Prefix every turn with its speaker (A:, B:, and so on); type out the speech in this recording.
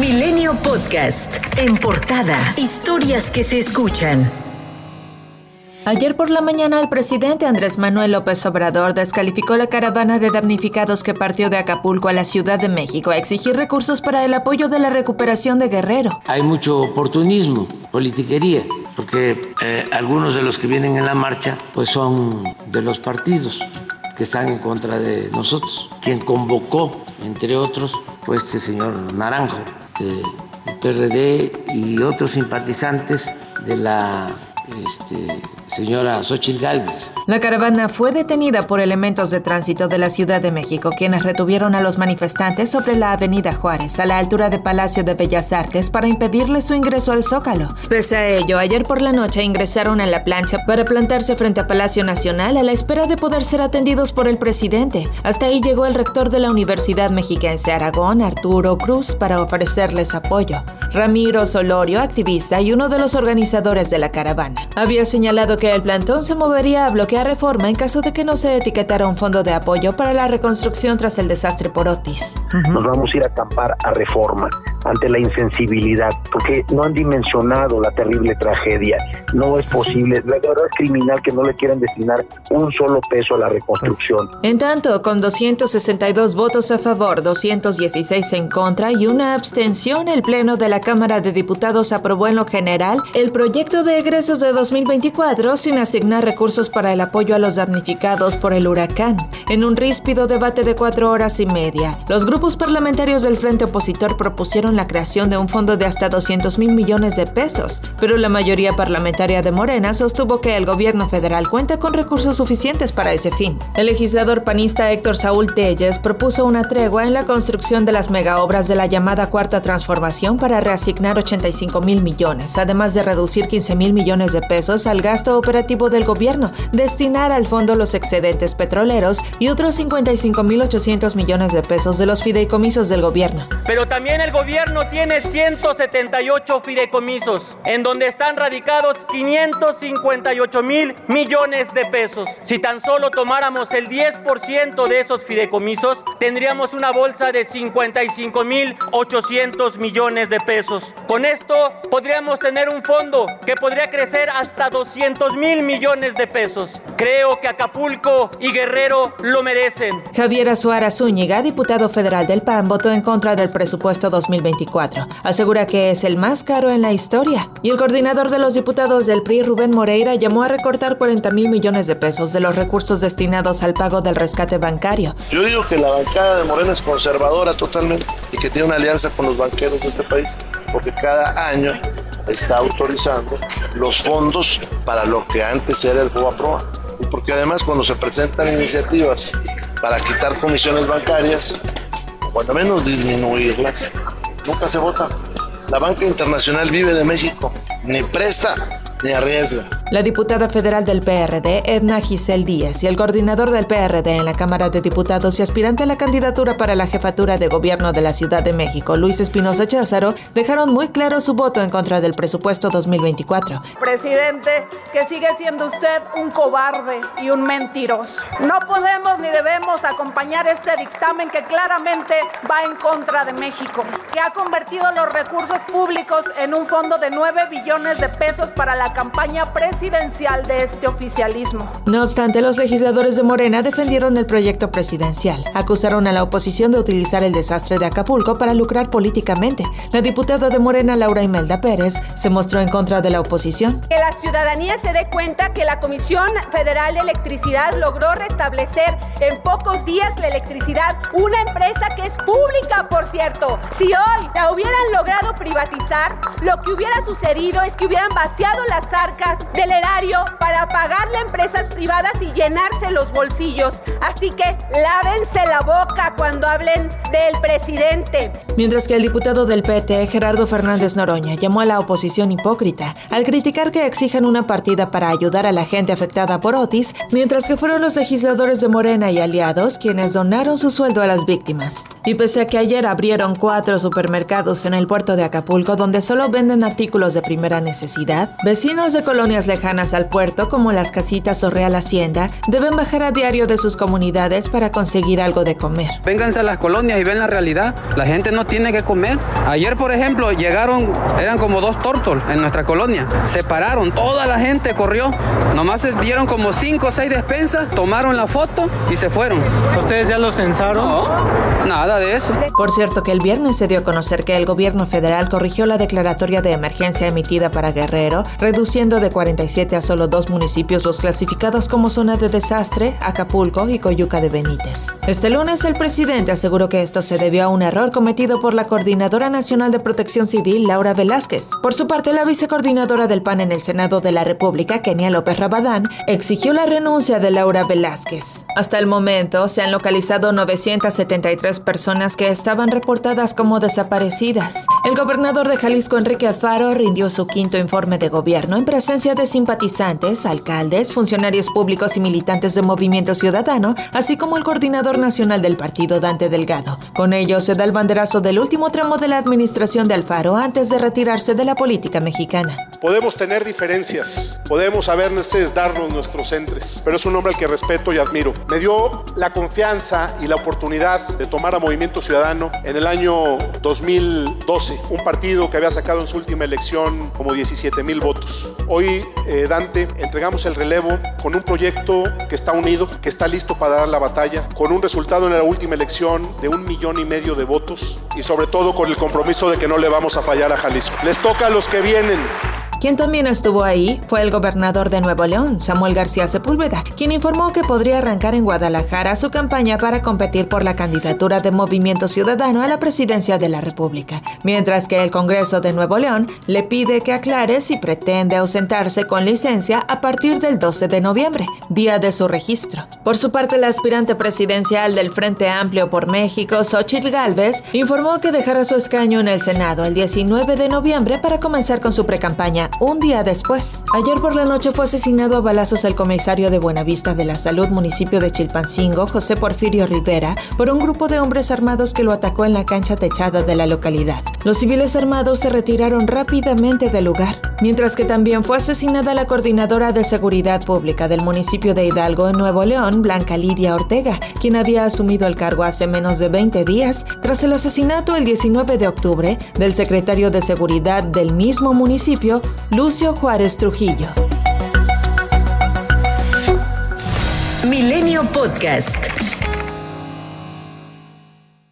A: Milenio Podcast. En portada. Historias que se escuchan.
B: Ayer por la mañana el presidente Andrés Manuel López Obrador descalificó la caravana de damnificados que partió de Acapulco a la Ciudad de México a exigir recursos para el apoyo de la recuperación de Guerrero.
C: Hay mucho oportunismo, politiquería, porque eh, algunos de los que vienen en la marcha pues son de los partidos que están en contra de nosotros. Quien convocó, entre otros, fue este señor Naranjo, del PRD y otros simpatizantes de la este, señora Xochitl Galvez.
B: La caravana fue detenida por elementos de tránsito de la Ciudad de México, quienes retuvieron a los manifestantes sobre la Avenida Juárez, a la altura de Palacio de Bellas Artes, para impedirles su ingreso al Zócalo. Pese a ello, ayer por la noche ingresaron a la plancha para plantarse frente a Palacio Nacional a la espera de poder ser atendidos por el presidente. Hasta ahí llegó el rector de la Universidad Mexiquense Aragón, Arturo Cruz, para ofrecerles apoyo. Ramiro Solorio, activista y uno de los organizadores de la caravana, había señalado que el plantón se movería a bloquear reforma en caso de que no se etiquetara un fondo de apoyo para la reconstrucción tras el desastre por Otis.
D: Nos vamos a ir a acampar a reforma ante la insensibilidad, porque no han dimensionado la terrible tragedia. No es posible, la verdad es criminal que no le quieran destinar un solo peso a la reconstrucción.
B: En tanto, con 262 votos a favor, 216 en contra y una abstención, el Pleno de la Cámara de Diputados aprobó en lo general el proyecto de egresos de 2024 sin asignar recursos para el apoyo a los damnificados por el huracán. En un ríspido debate de cuatro horas y media, los grupos parlamentarios del Frente Opositor propusieron la creación de un fondo de hasta 200 mil millones de pesos, pero la mayoría parlamentaria de Morena sostuvo que el gobierno federal cuenta con recursos suficientes para ese fin. El legislador panista Héctor Saúl Telles propuso una tregua en la construcción de las megaobras de la llamada Cuarta Transformación para reasignar 85 mil millones, además de reducir 15 mil millones de pesos al gasto operativo del gobierno, destinar al fondo los excedentes petroleros y otros 55 mil 800 millones de pesos de los fideicomisos del gobierno.
E: Pero también el gobierno tiene 178 fideicomisos, en donde están radicados 558 mil millones de pesos. Si tan solo tomáramos el 10% de esos fideicomisos, tendríamos una bolsa de 55 mil 800 millones de pesos. Con esto podríamos tener un fondo que podría crecer hasta 200 mil millones de pesos. Creo que Acapulco y Guerrero lo merecen.
B: Javier Azuara Zúñiga, diputado federal del PAN, votó en contra del presupuesto 2024. Asegura que es el más caro en la historia. Y el coordinador de los diputados del PRI, Rubén Moreira, llamó a recortar 40 mil millones de pesos de los recursos destinados al pago del rescate bancario.
F: Yo digo que la bancada de Morena es conservadora totalmente y que tiene una alianza con los banqueros de este país, porque cada año está autorizando los fondos para lo que antes era el FOBAPROA. Y porque además cuando se presentan iniciativas para quitar comisiones bancarias, cuando menos disminuirlas, nunca se vota. La banca internacional vive de México, ni presta ni arriesga.
B: La diputada federal del PRD, Edna Giselle Díaz, y el coordinador del PRD en la Cámara de Diputados y aspirante a la candidatura para la jefatura de gobierno de la Ciudad de México, Luis Espinosa Cházaro, dejaron muy claro su voto en contra del presupuesto 2024.
G: Presidente, que sigue siendo usted un cobarde y un mentiroso. No podemos ni debemos acompañar este dictamen que claramente va en contra de México, que ha convertido los recursos públicos en un fondo de 9 billones de pesos para la campaña presidencial presidencial de este oficialismo.
B: No obstante, los legisladores de Morena defendieron el proyecto presidencial. Acusaron a la oposición de utilizar el desastre de Acapulco para lucrar políticamente. La diputada de Morena, Laura Imelda Pérez, se mostró en contra de la oposición.
H: Que la ciudadanía se dé cuenta que la Comisión Federal de Electricidad logró restablecer en pocos días la electricidad, una empresa que es pública, por cierto. Si hoy la hubieran logrado privatizar, lo que hubiera sucedido es que hubieran vaciado las arcas de erario para pagarle a empresas privadas y llenarse los bolsillos. Así que lávense la boca cuando hablen del presidente.
B: Mientras que el diputado del PT, Gerardo Fernández Noroña, llamó a la oposición hipócrita al criticar que exijan una partida para ayudar a la gente afectada por Otis, mientras que fueron los legisladores de Morena y aliados quienes donaron su sueldo a las víctimas. Y pese a que ayer abrieron cuatro supermercados en el puerto de Acapulco donde solo venden artículos de primera necesidad, vecinos de colonias lejanas al puerto, como las casitas o Real Hacienda, deben bajar a diario de sus comunidades para conseguir algo de comer.
I: Vénganse a las colonias y ven la realidad. La gente no tiene que comer. Ayer, por ejemplo, llegaron, eran como dos tortos en nuestra colonia. Se pararon, toda la gente corrió. Nomás se dieron como cinco o seis despensas, tomaron la foto y se fueron.
J: ¿Ustedes ya lo censaron?
I: No, nada de eso.
B: Por cierto, que el viernes se dio a conocer que el gobierno federal corrigió la declaratoria de emergencia emitida para Guerrero, reduciendo de 47 a solo dos municipios los clasificados como zona de desastre, Acapulco y Coyuca de Benítez. Este lunes el presidente aseguró que esto se debió a un error cometido por la Coordinadora Nacional de Protección Civil, Laura Velázquez. Por su parte, la vicecoordinadora del PAN en el Senado de la República, Kenia López Rabadán, exigió la renuncia de Laura Velázquez. Hasta el momento se han localizado 973 personas que estaban reportadas como desaparecidas. El gobernador de Jalisco, Enrique Alfaro, rindió su quinto informe de gobierno en presencia de simpatizantes, alcaldes, funcionarios públicos y militantes de Movimiento Ciudadano, así como el coordinador nacional del partido, Dante Delgado. Con ello se da el banderazo del último tramo de la administración de Alfaro antes de retirarse de la política mexicana.
K: Podemos tener diferencias, podemos a veces darnos nuestros entres, pero es un hombre al que respeto y admiro. Me dio la confianza y la oportunidad de tomar a Movimiento Ciudadano en el año 2012, un partido que había sacado en su última elección como 17 mil votos. Hoy, eh, Dante, entregamos el relevo con un proyecto que está unido, que está listo para dar la batalla, con un resultado en la última elección de un millón y medio de votos y sobre todo con el compromiso de que no le vamos a fallar a Jalisco. Les toca a los que vienen.
B: Quien también estuvo ahí fue el gobernador de Nuevo León, Samuel García Sepúlveda, quien informó que podría arrancar en Guadalajara su campaña para competir por la candidatura de Movimiento Ciudadano a la presidencia de la República, mientras que el Congreso de Nuevo León le pide que aclare si pretende ausentarse con licencia a partir del 12 de noviembre, día de su registro. Por su parte, la aspirante presidencial del Frente Amplio por México, Xochitl Gálvez, informó que dejará su escaño en el Senado el 19 de noviembre para comenzar con su precampaña un día después. Ayer por la noche fue asesinado a balazos el comisario de Buenavista de la Salud, municipio de Chilpancingo, José Porfirio Rivera, por un grupo de hombres armados que lo atacó en la cancha techada de la localidad. Los civiles armados se retiraron rápidamente del lugar, mientras que también fue asesinada la coordinadora de seguridad pública del municipio de Hidalgo, en Nuevo León, Blanca Lidia Ortega, quien había asumido el cargo hace menos de 20 días tras el asesinato el 19 de octubre del secretario de seguridad del mismo municipio, Lucio Juárez Trujillo.
A: Milenio Podcast.